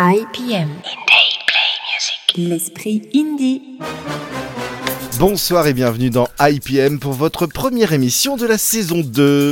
IPM. L'esprit indie. Bonsoir et bienvenue dans IPM pour votre première émission de la saison 2.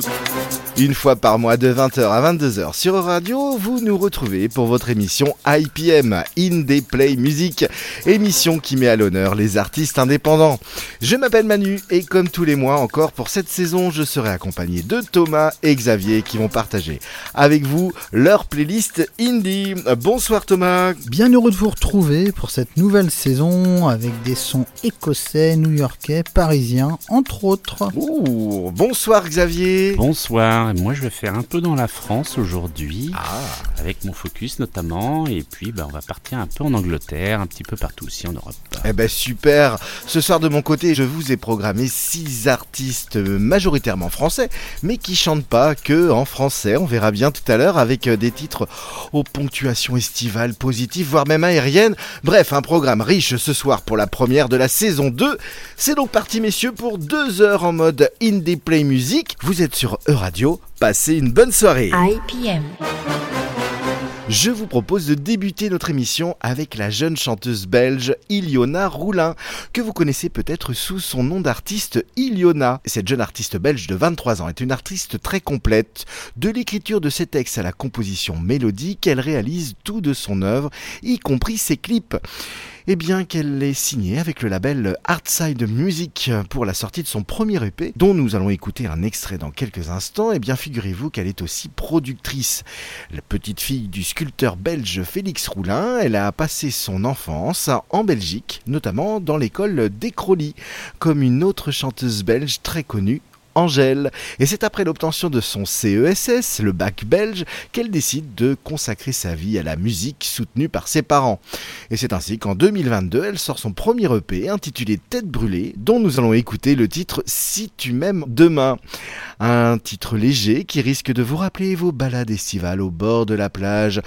Une fois par mois de 20h à 22h sur Radio, vous nous retrouvez pour votre émission IPM, Indie Play Music, émission qui met à l'honneur les artistes indépendants. Je m'appelle Manu et comme tous les mois encore pour cette saison, je serai accompagné de Thomas et Xavier qui vont partager avec vous leur playlist indie. Bonsoir Thomas. Bien heureux de vous retrouver pour cette nouvelle saison avec des sons écossais, new-yorkais, parisiens, entre autres. Ouh, bonsoir Xavier. Bonsoir, moi je vais faire un peu dans la France aujourd'hui, Ah, avec mon focus notamment, et puis bah, on va partir un peu en Angleterre, un petit peu partout aussi en Europe. eh ben super. Ce soir de mon côté, je vous ai programmé six artistes majoritairement français, mais qui chantent pas que en français. On verra bien tout à l'heure avec euh, des titres aux ponctuations estivales positives, voire même aériennes. Bref, un programme riche ce soir pour la première de la saison 2. C'est donc parti messieurs pour deux heures en mode indie play music. Vous êtes sur E-Radio. Passez une bonne soirée. IPM. Je vous propose de débuter notre émission avec la jeune chanteuse belge Iliona Roulin, que vous connaissez peut-être sous son nom d'artiste Iliona. Cette jeune artiste belge de 23 ans est une artiste très complète. De l'écriture de ses textes à la composition mélodique, elle réalise tout de son œuvre, y compris ses clips. Et bien qu'elle est signée avec le label Artside Music pour la sortie de son premier EP, dont nous allons écouter un extrait dans quelques instants, et bien figurez-vous qu'elle est aussi productrice. La petite fille du sculpteur belge Félix Roulin, elle a passé son enfance en Belgique, notamment dans l'école d'Écroly, comme une autre chanteuse belge très connue, Angèle. Et c'est après l'obtention de son CESS, le bac belge, qu'elle décide de consacrer sa vie à la musique soutenue par ses parents. Et c'est ainsi qu'en 2022, elle sort son premier EP intitulé Tête brûlée, dont nous allons écouter le titre Si tu m'aimes demain. Un titre léger qui risque de vous rappeler vos balades estivales au bord de la plage.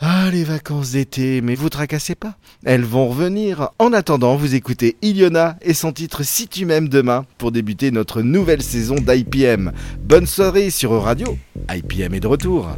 Ah, les vacances d'été, mais vous tracassez pas. Elles vont revenir. En attendant, vous écoutez Iliona et son titre Si tu m'aimes demain pour débuter notre nouvelle saison d'IPM. Bonne soirée sur Radio. IPM est de retour.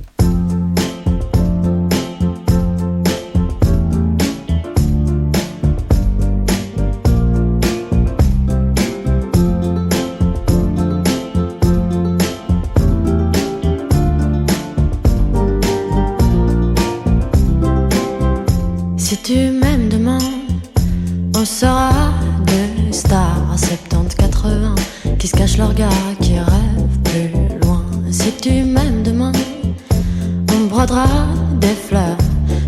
70-80 qui se cachent leur gars, qui rêvent plus loin. Si tu m'aimes demain, on brodera des fleurs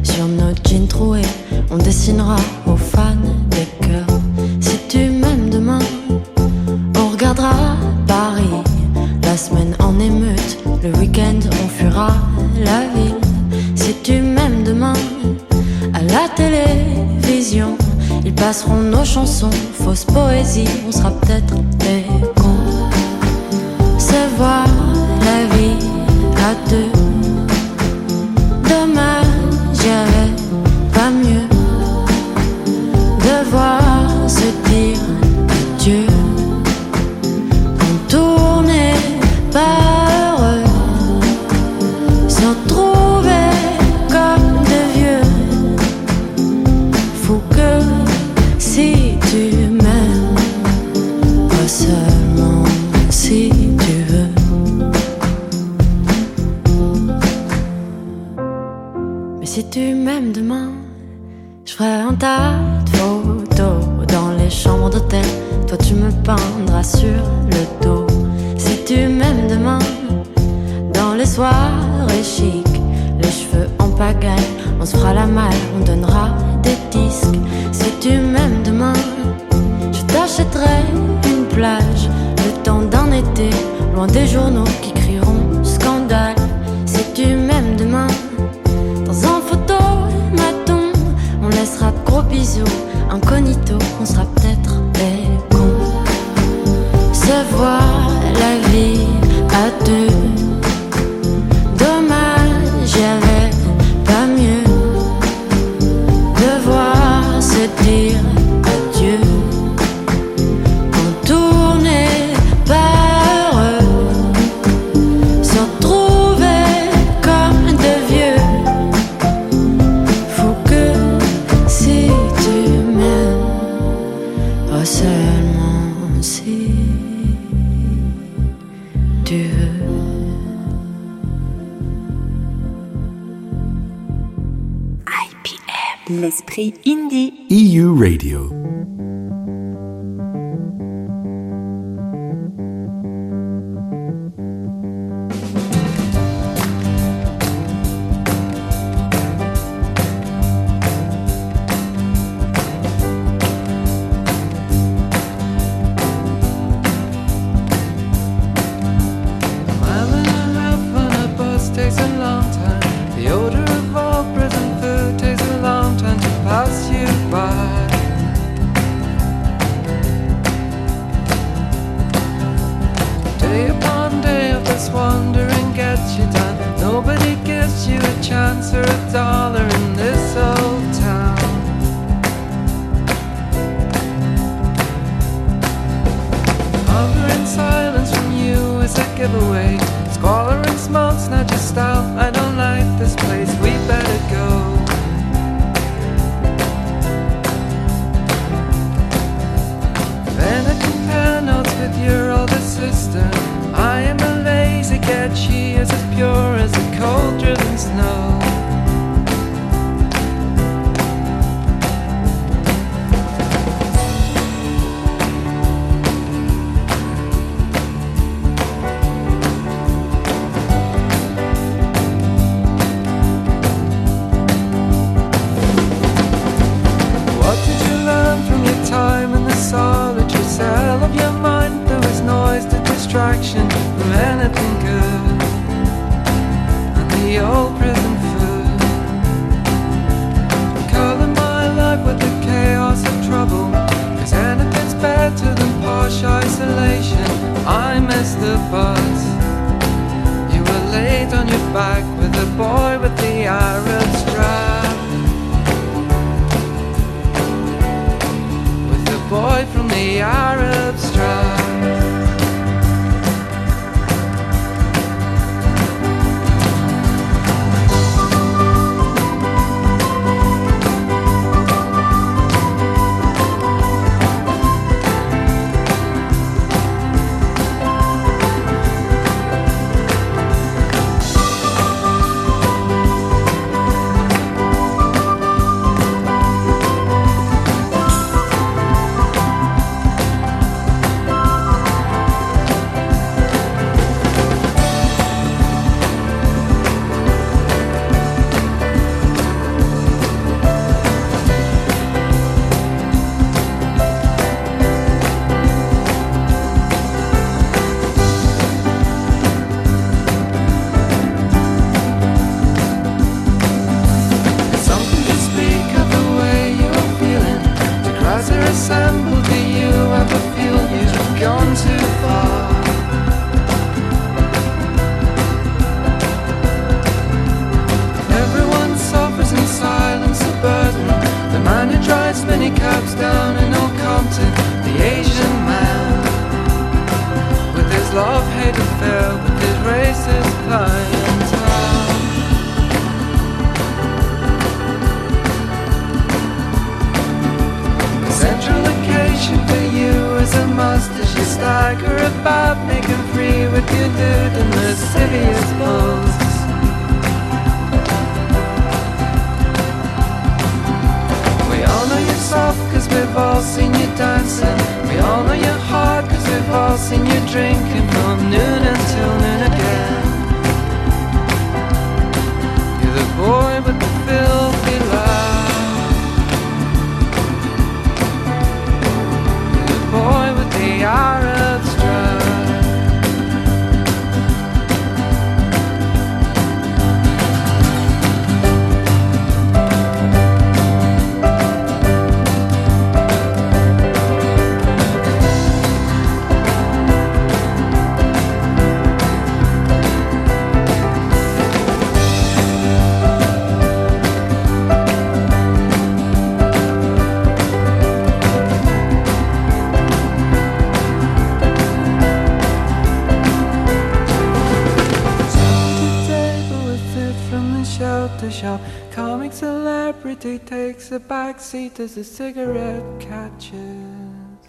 sur nos jeans troués, on dessinera aux fans des cœurs. Si tu m'aimes demain, on regardera Paris, la semaine en émeute, le week-end on fuira la ville. Si tu m'aimes demain, à la télévision, ils passeront nos chansons, fausse poésie, on sera peut-être des à deux.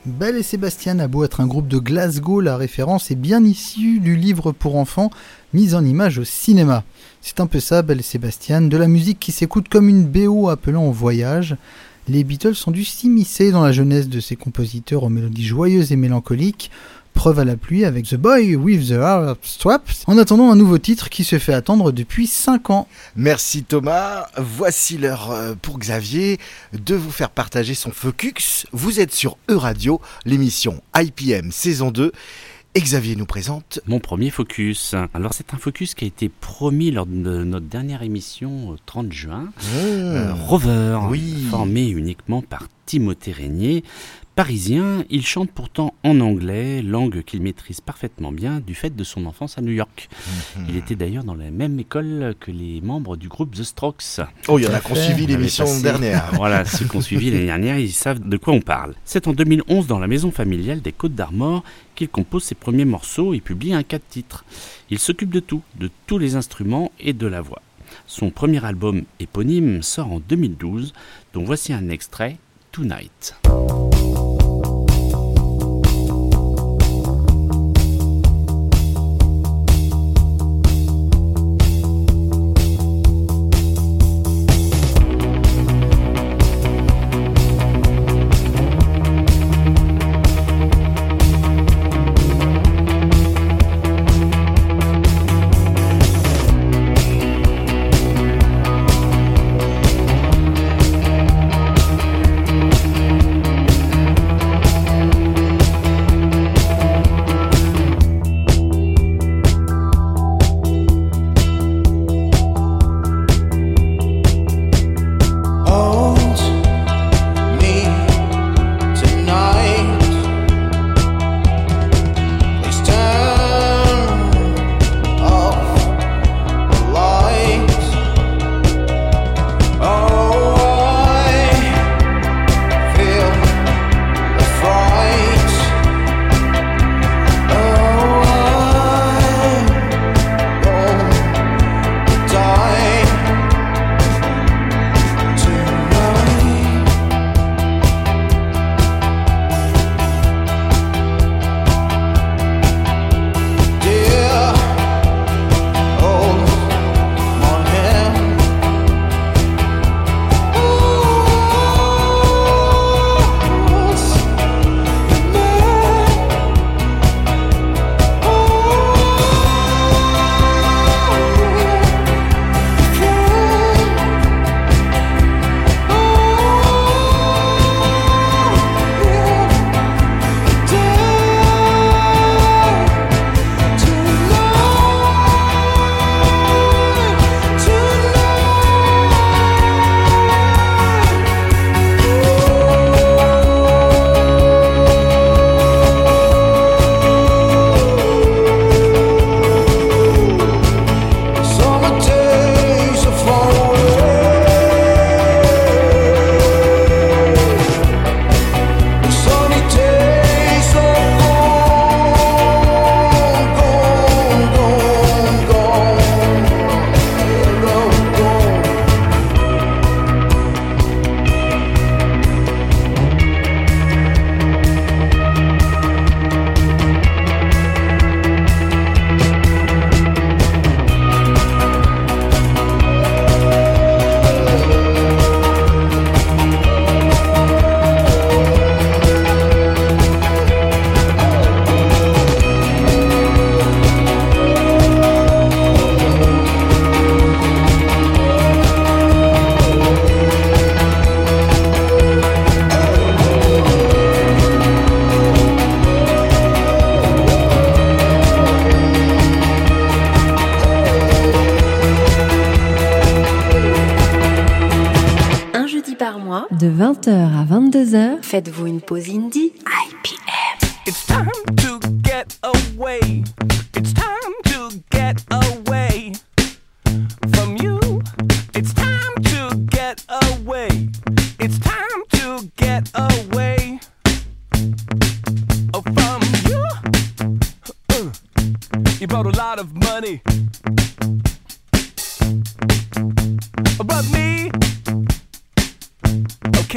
Belle et Sébastien a beau être un groupe de Glasgow, la référence est bien issue du livre pour enfants mis en image au cinéma. C'est un peu ça, Belle et Sébastien, de la musique qui s'écoute comme une BO appelant au voyage. Les Beatles sont dû s'immiscer dans la jeunesse de ces compositeurs aux mélodies joyeuses et mélancoliques, preuve à la pluie avec The Boy with the Heart Straps, en attendant un nouveau titre qui se fait attendre depuis 5 ans. Merci Thomas. Voici l'heure euh, pour Xavier de vous faire partager son focus. Vous êtes sur E-Radio, l'émission IPM saison 2. Et Xavier nous présente Mon premier focus. Alors c'est un focus qui a été promis lors de notre dernière émission au 30 juin. Euh, Rover, Oui. formé uniquement par Timothée Régnier. Parisien, il chante pourtant en anglais, langue qu'il maîtrise parfaitement bien du fait de son enfance à New York. Mhm. Il était d'ailleurs dans la même école que les membres du groupe The Strokes. Oh, il y en a qui ont suivi l'émission dernière. Voilà, ceux qui ont suivi l'année dernière, ils savent de quoi on parle. C'est en 2011, dans la maison familiale des Côtes d'Armor, qu'il compose ses premiers morceaux et publie un quatre titres. Il s'occupe de tout, de tous les instruments et de la voix. Son premier album éponyme sort en 2012, dont voici un extrait, Tonight. Faites-vous une pause indie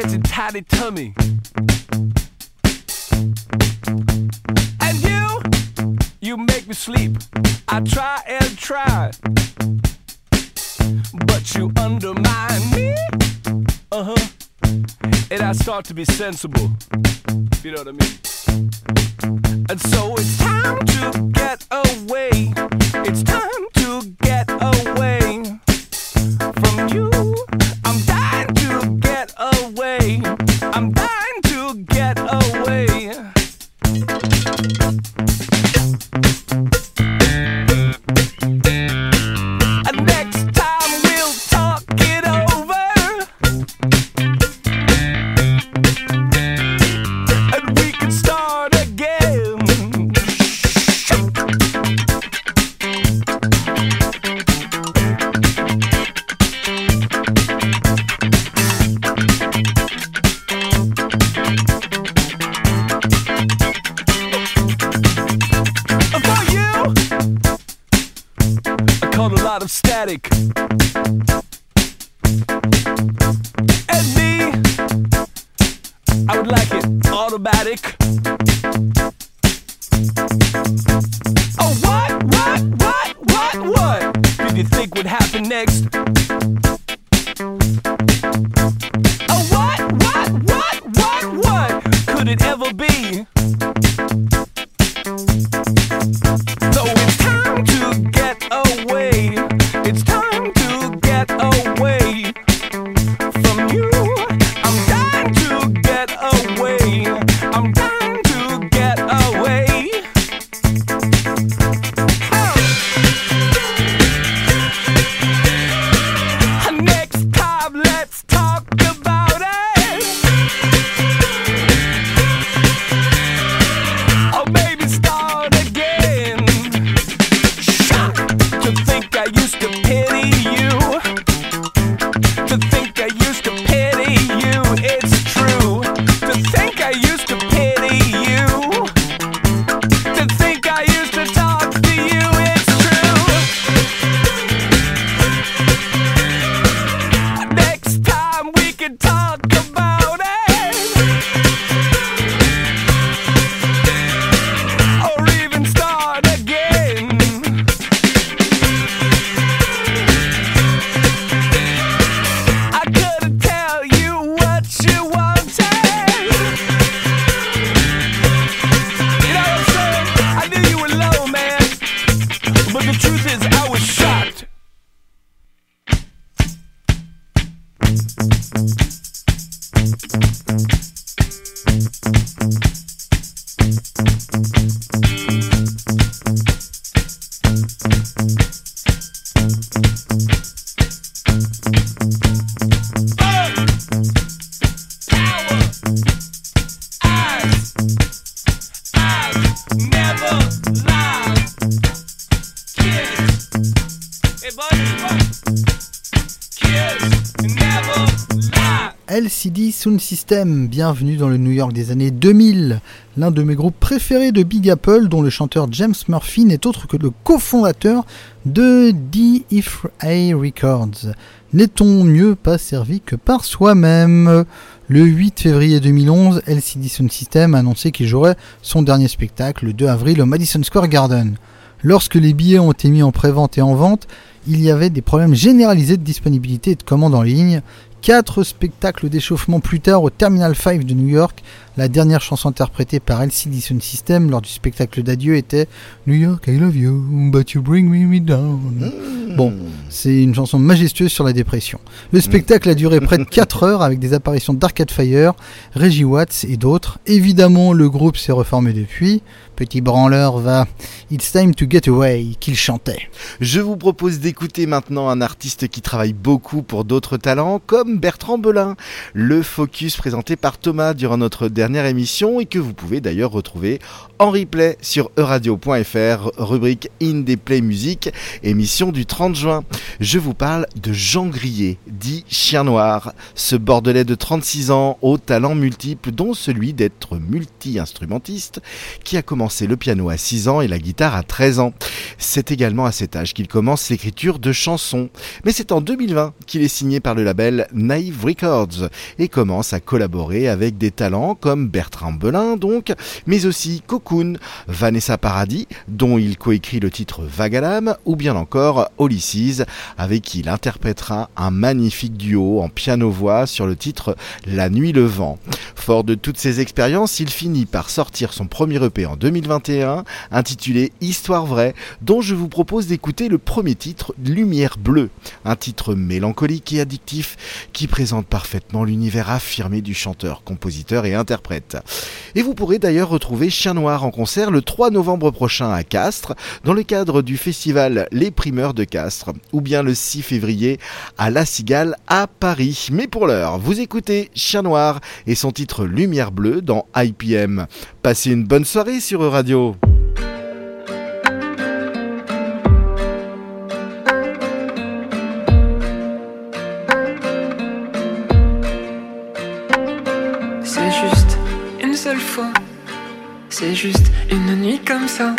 catching tatted tummy. And you, you make me sleep. I try and try, but you undermine me. Uh huh. And I start to be sensible. You know what I mean? And so it's time to get Bienvenue dans le New York des années 2000, l'un de mes groupes préférés de Big Apple, dont le chanteur James Murphy n'est autre que le cofondateur de DFA Records. N'est-on mieux pas servi que par soi-même? Le 8 février 2011, LCD Sound System a annoncé qu'il jouerait son dernier spectacle le 2 avril au Madison Square Garden. Lorsque les billets ont été mis en pré-vente et en vente, il y avait des problèmes généralisés de disponibilité et de commande en ligne. Quatre spectacles d'échauffement plus tard au Terminal 5 de New York, la dernière chanson interprétée par LCD Sound System lors du spectacle d'adieu était New York, I love you, but you bring me down. Bon, c'est une chanson majestueuse sur la dépression. Le spectacle a duré près de 4 heures avec des apparitions d'Arcade Fire, Reggie Watts et d'autres. Évidemment, le groupe s'est reformé depuis. Petit branleur va It's Time to Get Away qu'il chantait. Je vous propose d'écouter maintenant un artiste qui travaille beaucoup pour d'autres talents, comme Bertrand Belin. Le focus présenté par Thomas durant notre émission et que vous pouvez d'ailleurs retrouver en replay sur euradio.fr, rubrique Indie Play Music, émission du 30 30 juin. Je vous parle de Jean Grillet, dit Chien Noir, ce bordelais de 36 ans aux talents multiples dont celui d'être multi-instrumentiste qui a commencé le piano à 6 ans et la guitare à 13 ans. C'est également à cet âge qu'il commence l'écriture de chansons. Mais c'est en 2020 qu'il est signé par le label Naive Records et commence à collaborer avec des talents comme Bertrand Belin donc, mais aussi Cocoon, Vanessa Paradis, dont il coécrit le titre Vagalam, ou bien encore Ulysses, avec qui il interprétera un magnifique duo en piano-voix sur le titre La Nuit le Vent. Fort de toutes ces expériences, il finit par sortir son premier EP en 2021, intitulé Histoire vraie, dont je vous propose d'écouter le premier titre, Lumière bleue, un titre mélancolique et addictif qui présente parfaitement l'univers affirmé du chanteur, compositeur et interprète. Et vous pourrez d'ailleurs retrouver Chien Noir en concert le 3 novembre prochain à Castres, dans le cadre du festival Les Primeurs de Castres, ou bien le 6 février à La Cigale à Paris. Mais pour l'heure, vous écoutez Chien Noir et son titre Lumière bleue dans IPM. Passez une bonne soirée sur Radio. C'est juste une nuit comme ça.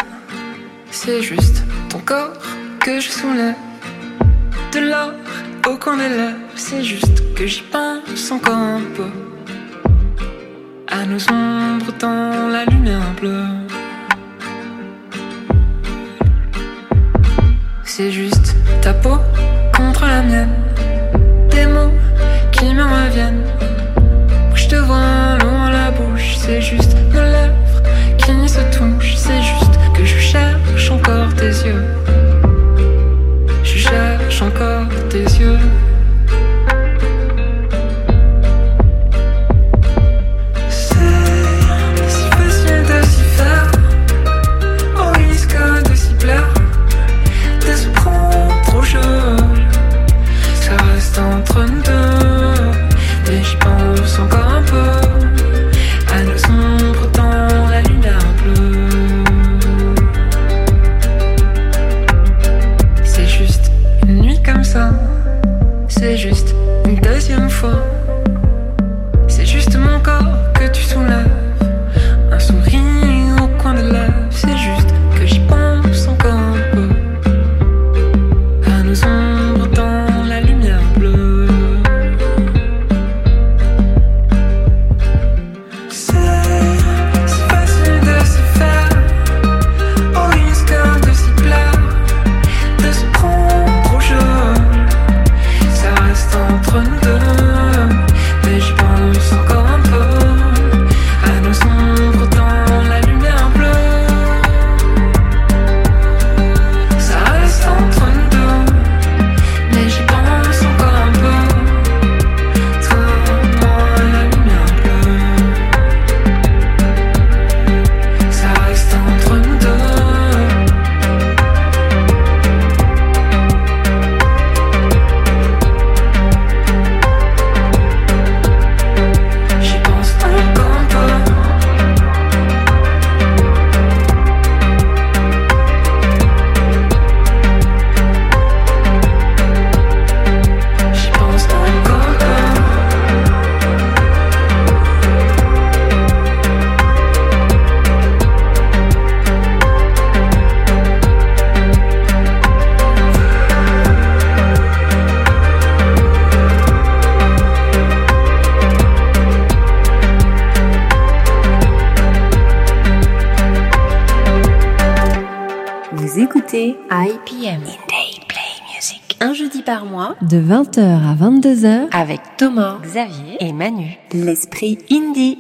C'est juste ton corps que je soulève. De l'or au coin. C'est juste que j'y pense encore un peu. À nos ombres dans la lumière bleue. C'est juste ta peau contre la mienne. Des mots qui me reviennent. Je te vois loin la bouche, c'est juste nos lèvres Xavier et Manu. L'esprit indie.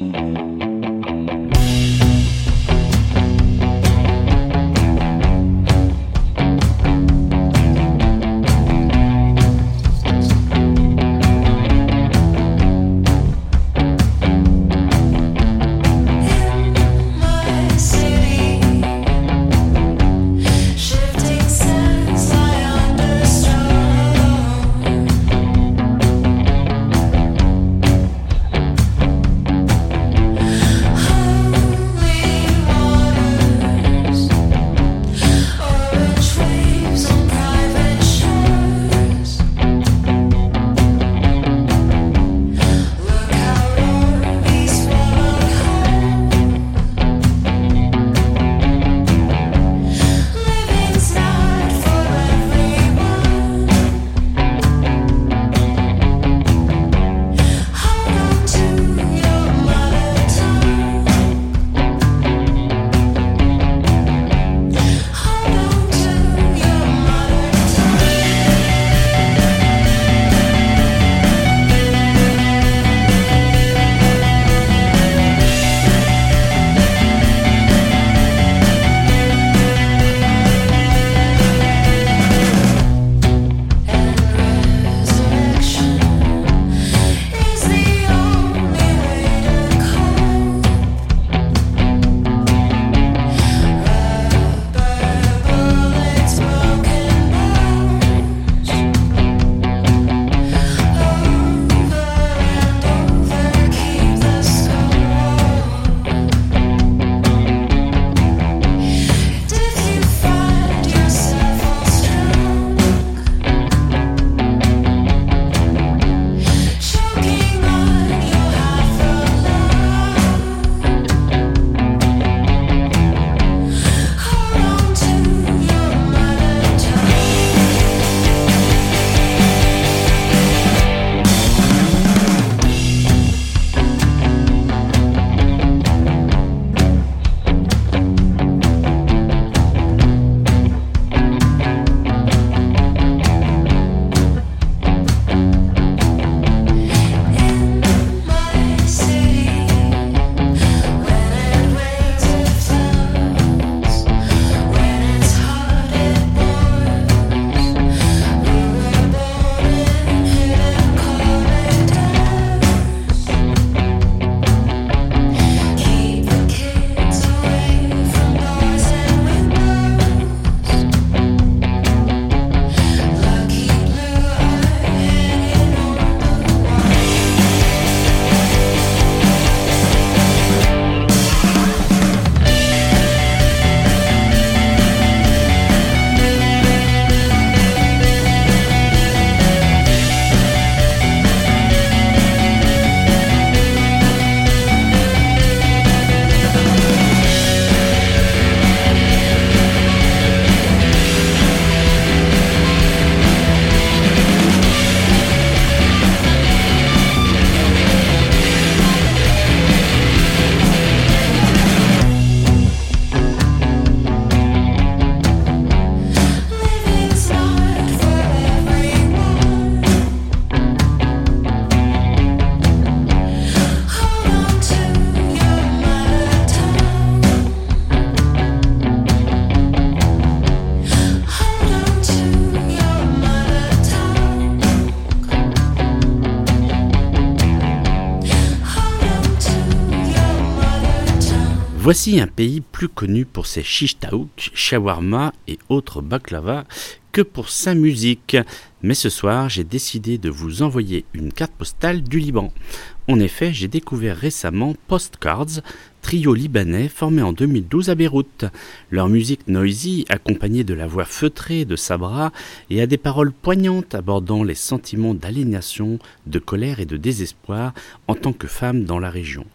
Voici un pays plus connu pour ses shish taouk, shawarma et autres baklava que pour sa musique. Mais ce soir, j'ai décidé de vous envoyer une carte postale du Liban. En effet, j'ai découvert récemment Postcards, trio libanais formé en 2012 à Beyrouth. Leur musique noisy, accompagnée de la voix feutrée de Sabra, et à des paroles poignantes abordant les sentiments d'aliénation, de colère et de désespoir en tant que femme dans la région.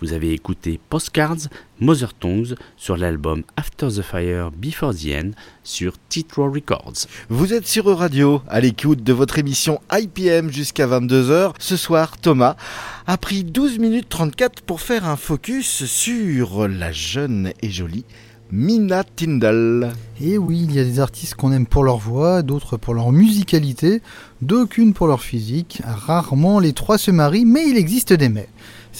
Vous avez écouté Postcards, Mother Tongues sur l'album After the Fire Before the End sur Titro Records. Vous êtes sur Radio, à l'écoute de votre émission IPM jusqu'à 22h. Ce soir, Thomas a pris 12 minutes 34 pour faire un focus sur la jeune et jolie Mina Tyndall. Et oui, il y a des artistes qu'on aime pour leur voix, d'autres pour leur musicalité, d'aucunes pour leur physique. Rarement les trois se marient, mais il existe des mais.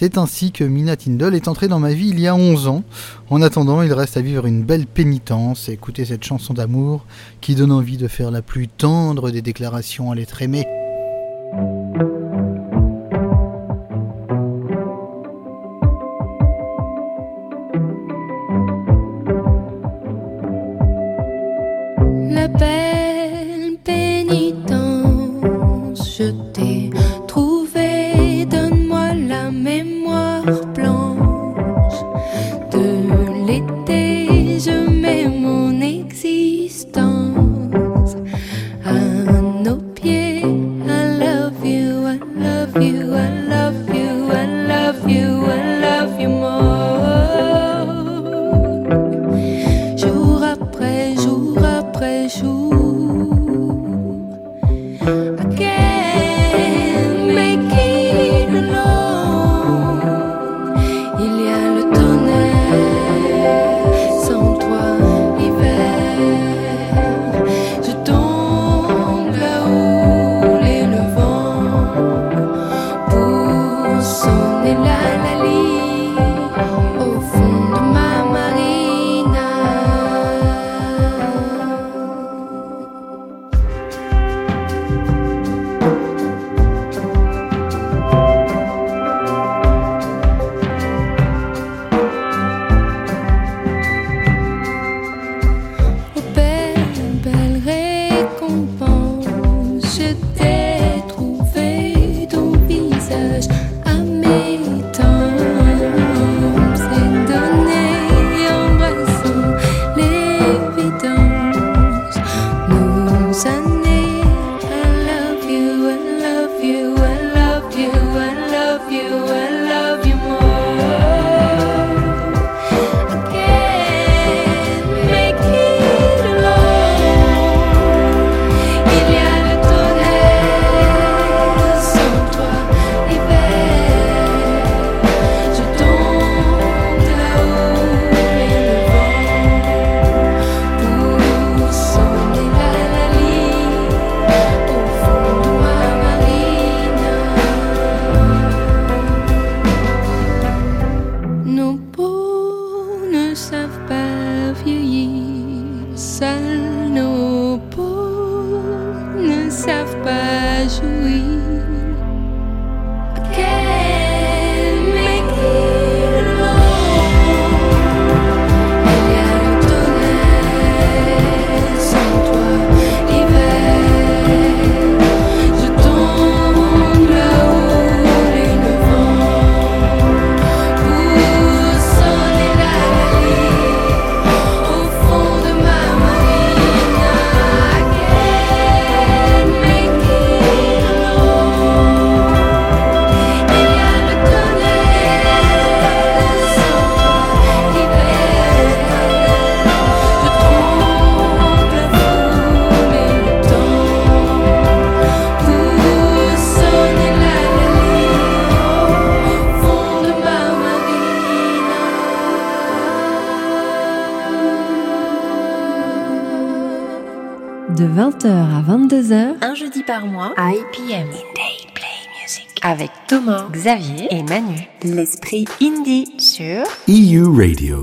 C'est ainsi que Mina Tyndall est entrée dans ma vie il y a 11 ans. En attendant, il reste à vivre une belle pénitence et écouter cette chanson d'amour qui donne envie de faire la plus tendre des déclarations à l'être aimé. La Avec Thomas, Xavier et Manu. L'esprit indie sur EU Radio.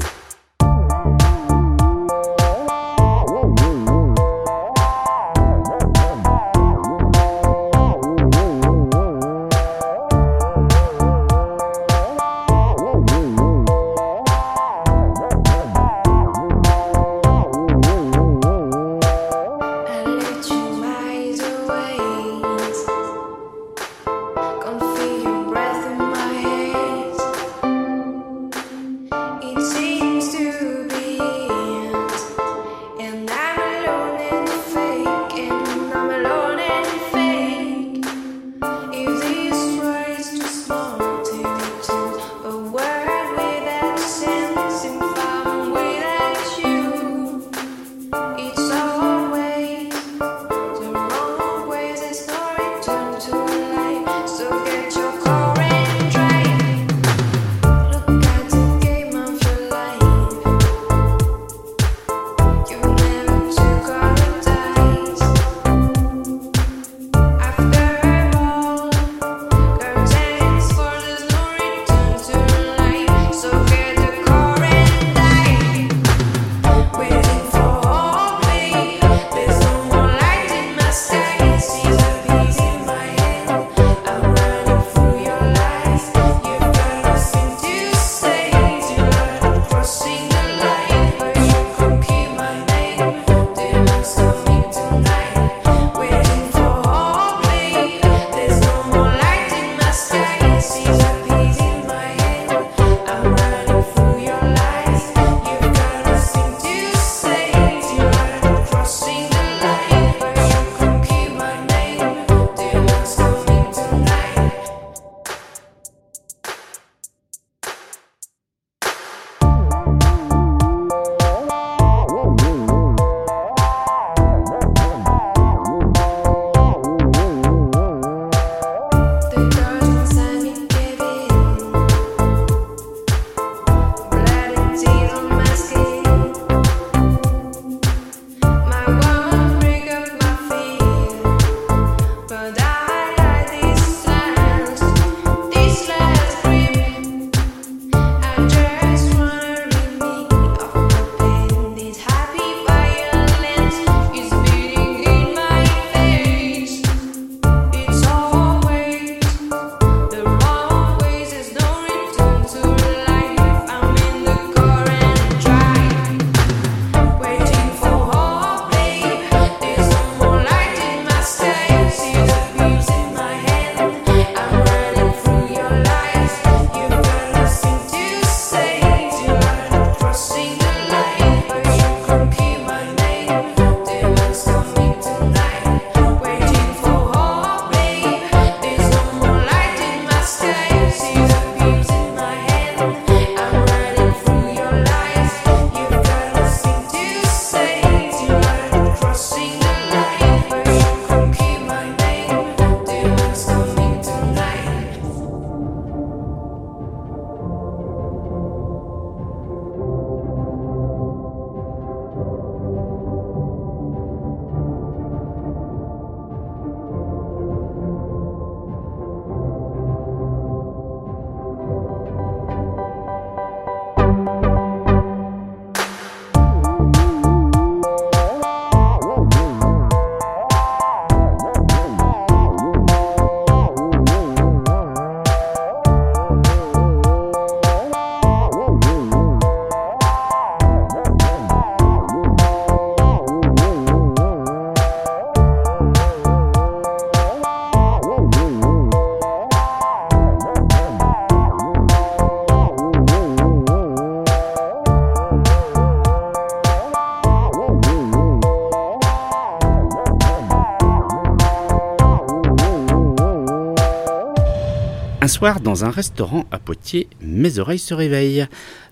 Dans un restaurant à Poitiers, mes oreilles se réveillent.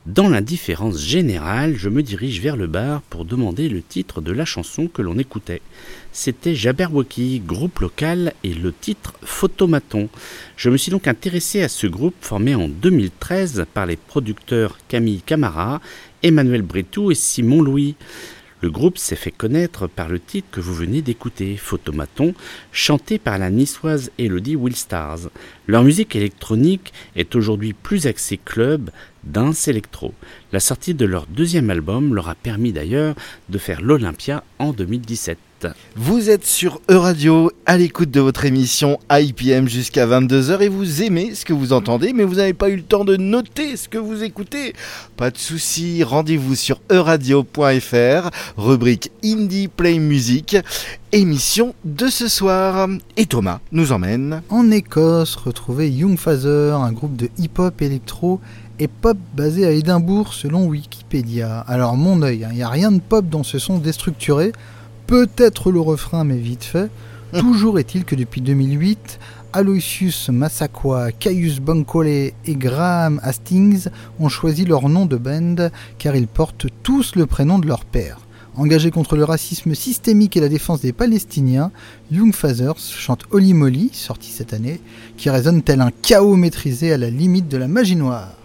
Dans l'indifférence générale, je me dirige vers le bar pour demander le titre de la chanson que l'on écoutait. C'était Jabberwocky, groupe local, et le titre Photomaton. Je me suis donc intéressé à ce groupe formé en 2013 par les producteurs Camille Camara, Emmanuel Bretou et Simon Louis. Le groupe s'est fait connaître par le titre que vous venez d'écouter, Photomaton, chanté par la niçoise Elodie Willstars. Leur musique électronique est aujourd'hui plus axée club, dance électro. La sortie de leur deuxième album leur a permis d'ailleurs de faire l'Olympia en 2017. Vous êtes sur Euradio, à l'écoute de votre émission IPM jusqu'à 22h et vous aimez ce que vous entendez, mais vous n'avez pas eu le temps de noter ce que vous écoutez. Pas de souci, rendez-vous sur euradio.fr, rubrique Indie Play Music, émission de ce soir. Et Thomas nous emmène. En Écosse, retrouvez Young Father, un groupe de hip-hop électro et pop basé à Édimbourg selon Wikipédia. Alors mon œil, il n'y a rien de pop dans ce son déstructuré, peut-être le refrain mais vite fait. Toujours est-il que depuis 2008, Aloysius Massaqua, Caius Bankole et Graham Hastings ont choisi leur nom de band car ils portent tous le prénom de leur père. Engagés contre le racisme systémique et la défense des Palestiniens, Young Fathers chante Holy Molly, sorti cette année, qui résonne tel un chaos maîtrisé à la limite de la magie noire.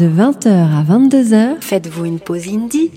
De 20h à 22h, faites-vous une pause indie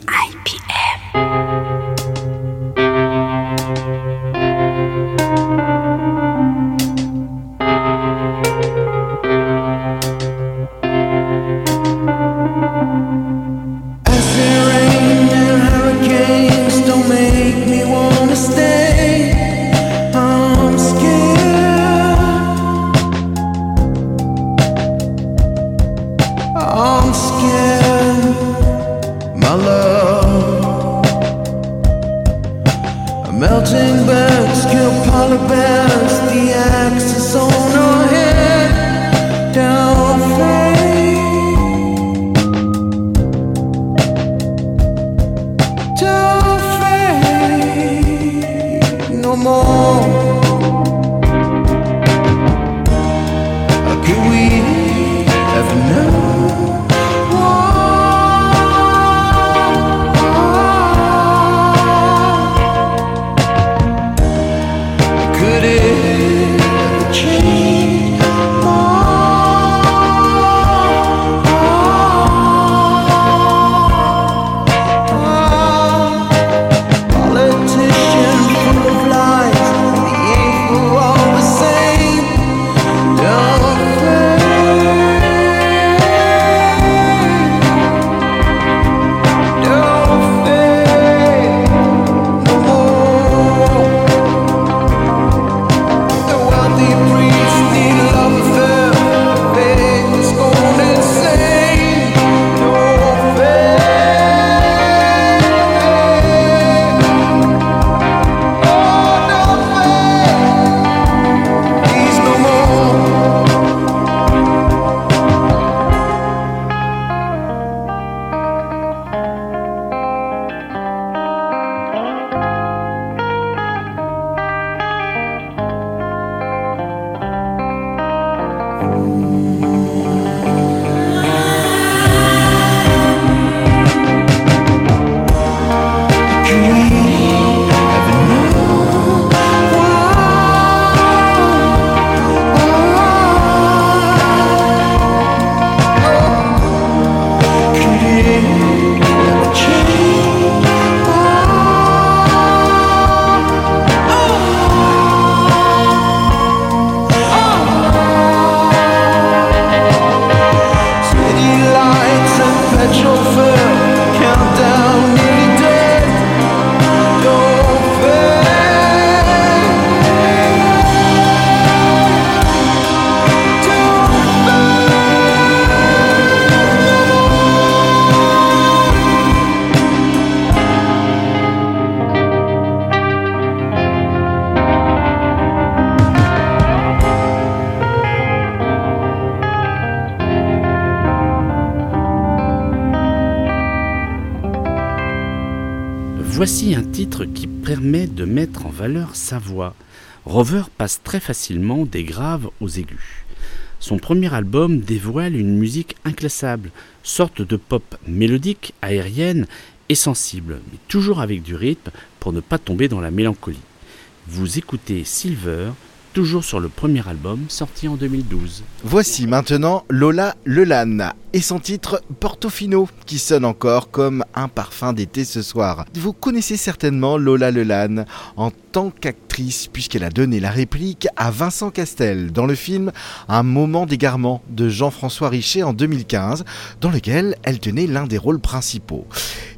valeur sa voix. Rover passe très facilement des graves aux aigus. Son premier album dévoile une musique inclassable, sorte de pop mélodique, aérienne et sensible, mais toujours avec du rythme pour ne pas tomber dans la mélancolie. Vous écoutez Silver, toujours sur le premier album sorti en 2012. Voici maintenant Lola Lelan et son titre Portofino, qui sonne encore comme un parfum d'été ce soir. Vous connaissez certainement Lola Lelan en tant qu'actrice, puisqu'elle a donné la réplique à Vincent Castel dans le film Un moment d'égarement de Jean-François Richet en 2015, dans lequel elle tenait l'un des rôles principaux.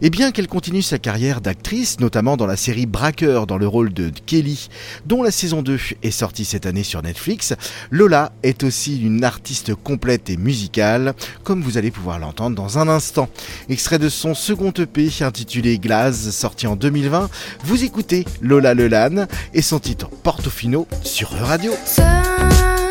Et bien qu'elle continue sa carrière d'actrice, notamment dans la série Braqueur dans le rôle de Kelly, dont la saison 2 est sortie cette année sur Netflix, Lola est aussi une artiste complète et musicale, comme vous allez pouvoir l'entendre dans un instant. Extrait de son second EP intitulé Glaze, sorti en 2020, vous écoutez Lola Lelan et son titre Portofino sur Radio. Seul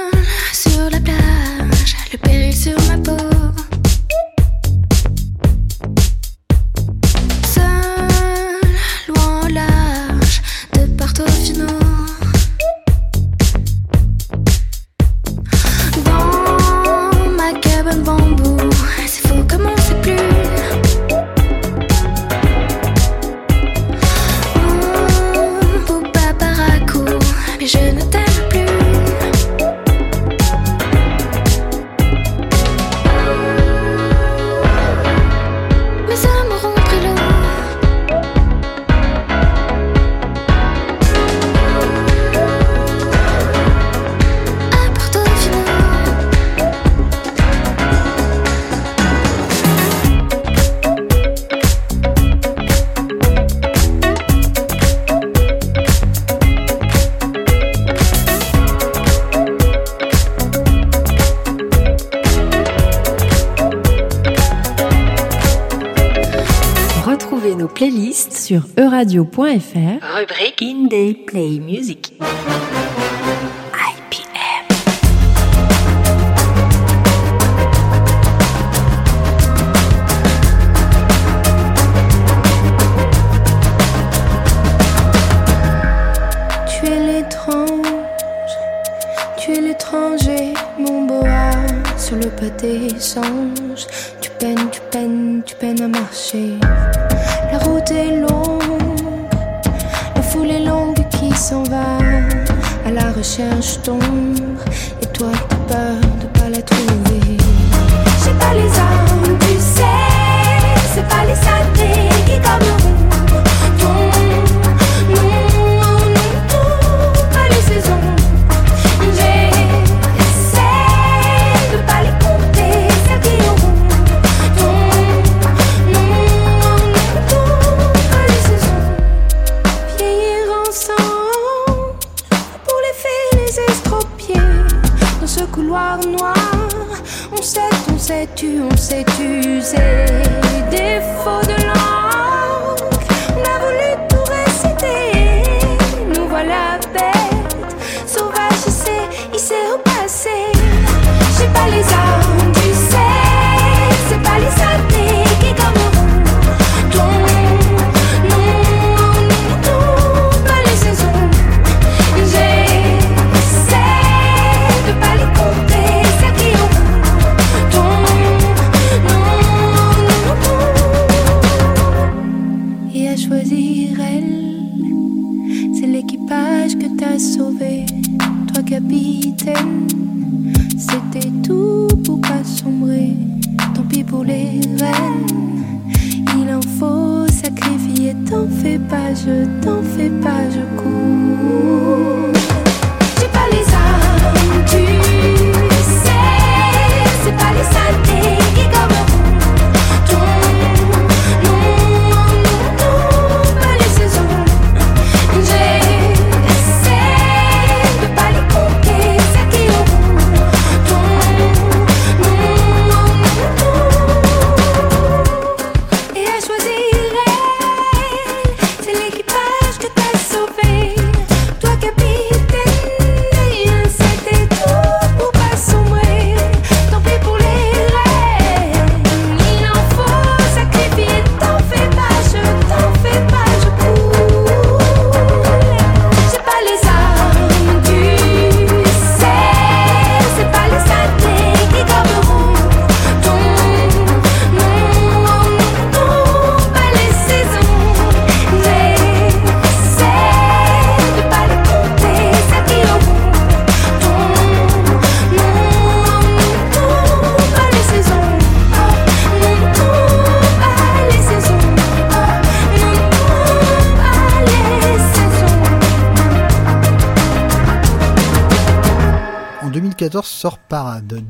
Rubrique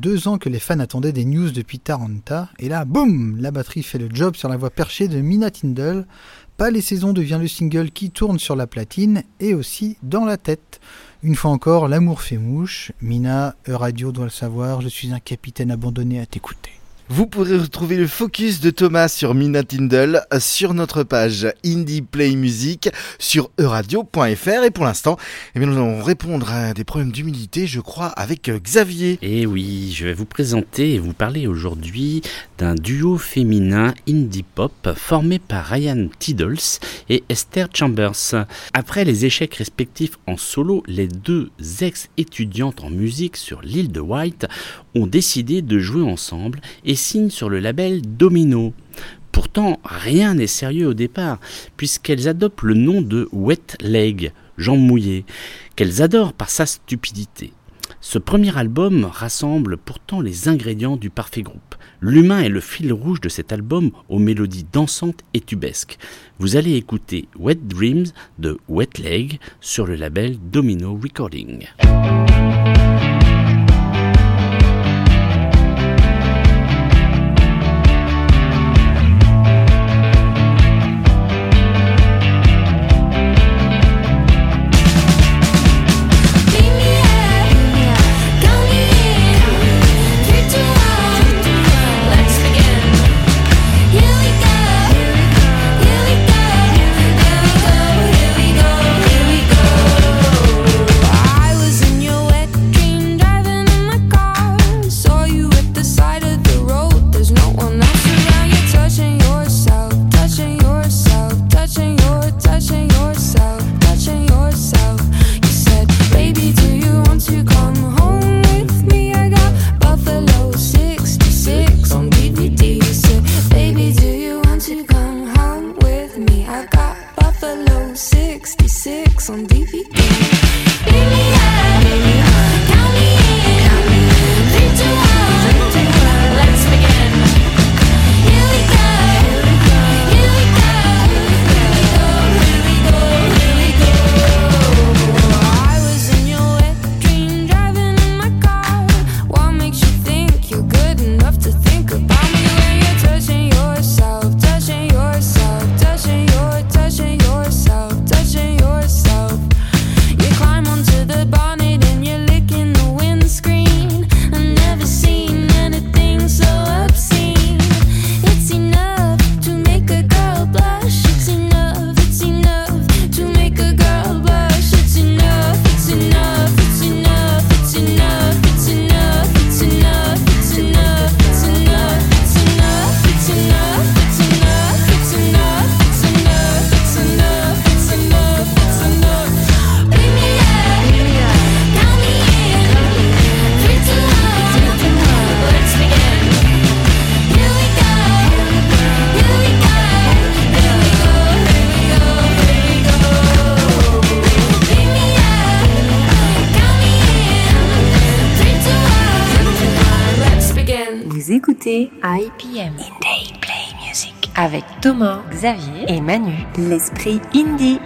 Deux ans que les fans attendaient des news depuis Taranta, et là, boum, la batterie fait le job sur la voix perchée de Mina Tindall. Pas les saisons devient le single qui tourne sur la platine et aussi dans la tête. Une fois encore, l'amour fait mouche. Mina, E-Radio doit le savoir, je suis un capitaine abandonné à t'écouter. Vous pourrez retrouver le focus de Thomas sur Mina Tindall sur notre page Indie Play Music sur euradio.fr et pour l'instant, eh bien, nous allons répondre à des problèmes d'humidité, je crois, avec euh, Xavier. Et oui, je vais vous présenter et vous parler aujourd'hui d'un duo féminin indie pop formé par Ryan Tiddles et Esther Chambers. Après les échecs respectifs en solo, les deux ex-étudiantes en musique sur l'île de White ont décidé de jouer ensemble et signent sur le label Domino. Pourtant, rien n'est sérieux au départ, puisqu'elles adoptent le nom de Wet Leg, jambes mouillées, qu'elles adorent par sa stupidité. Ce premier album rassemble pourtant les ingrédients du parfait groupe. L'humain est le fil rouge de cet album aux mélodies dansantes et tubesques. Vous allez écouter Wet Dreams de Wet Leg sur le label Domino Recording. IPM Indie Play Music avec Thomas, Xavier et Manu. L'esprit indie.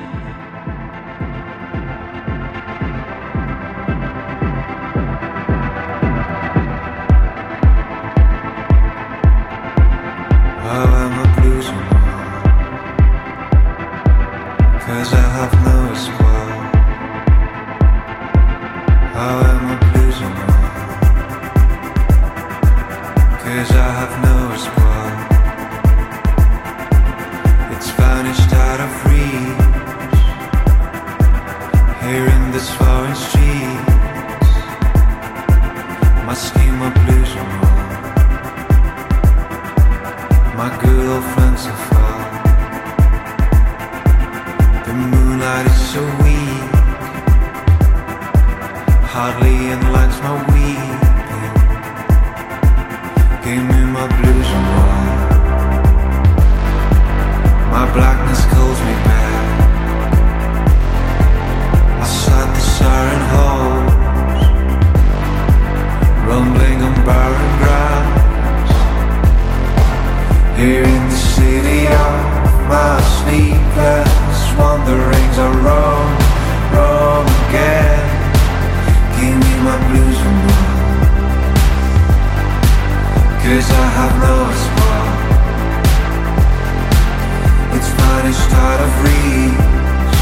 Out of reach.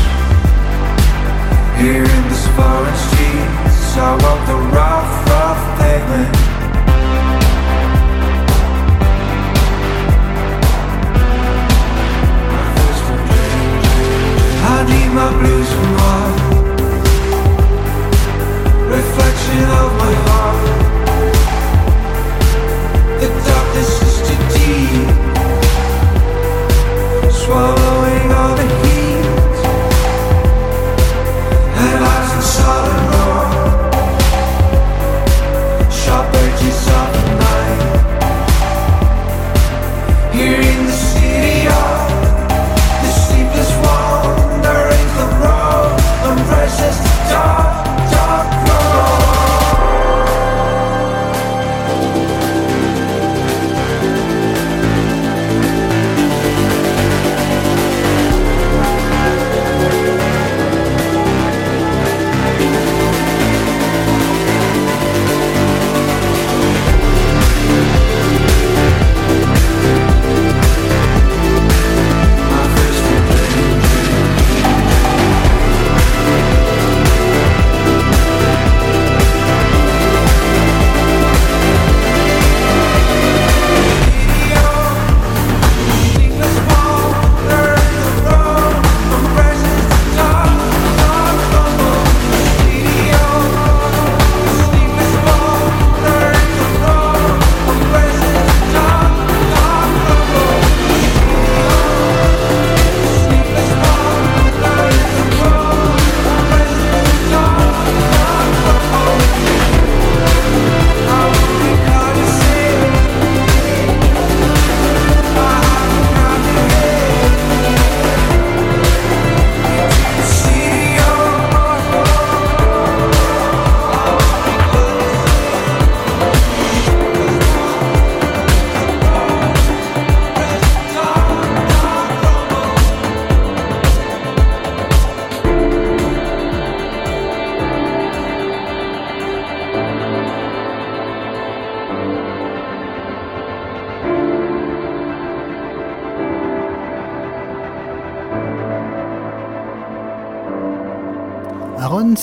Here in this foreign streets, I walk the rough, rough pavement. I need my blues and white Reflection of my heart The darkness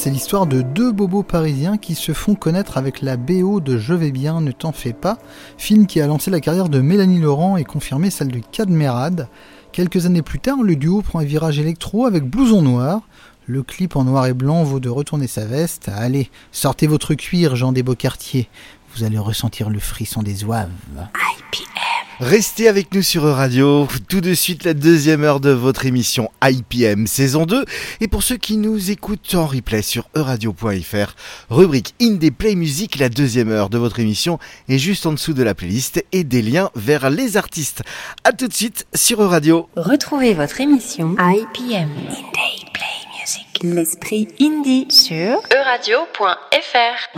c'est l'histoire de deux bobos parisiens qui se font connaître avec la BO de Je vais bien, ne t'en fais pas, film qui a lancé la carrière de Mélanie Laurent et confirmé celle de Cadmerade. Quelques années plus tard, le duo prend un virage électro avec Blouson Noir. Le clip en noir et blanc vaut de retourner sa veste. Allez, sortez votre cuir, Jean des Beaucartiers. Vous allez ressentir le frisson des oeuvres. Restez avec nous sur Radio. Tout de suite, la deuxième heure de votre émission IPM saison 2. Et pour ceux qui nous écoutent en replay sur euradio.fr, rubrique Indie Play Music, la deuxième heure de votre émission est juste en dessous de la playlist et des liens vers les artistes. A tout de suite sur Euradio. Retrouvez votre émission IPM Indie Play Music. L'esprit indie sur euradio.fr.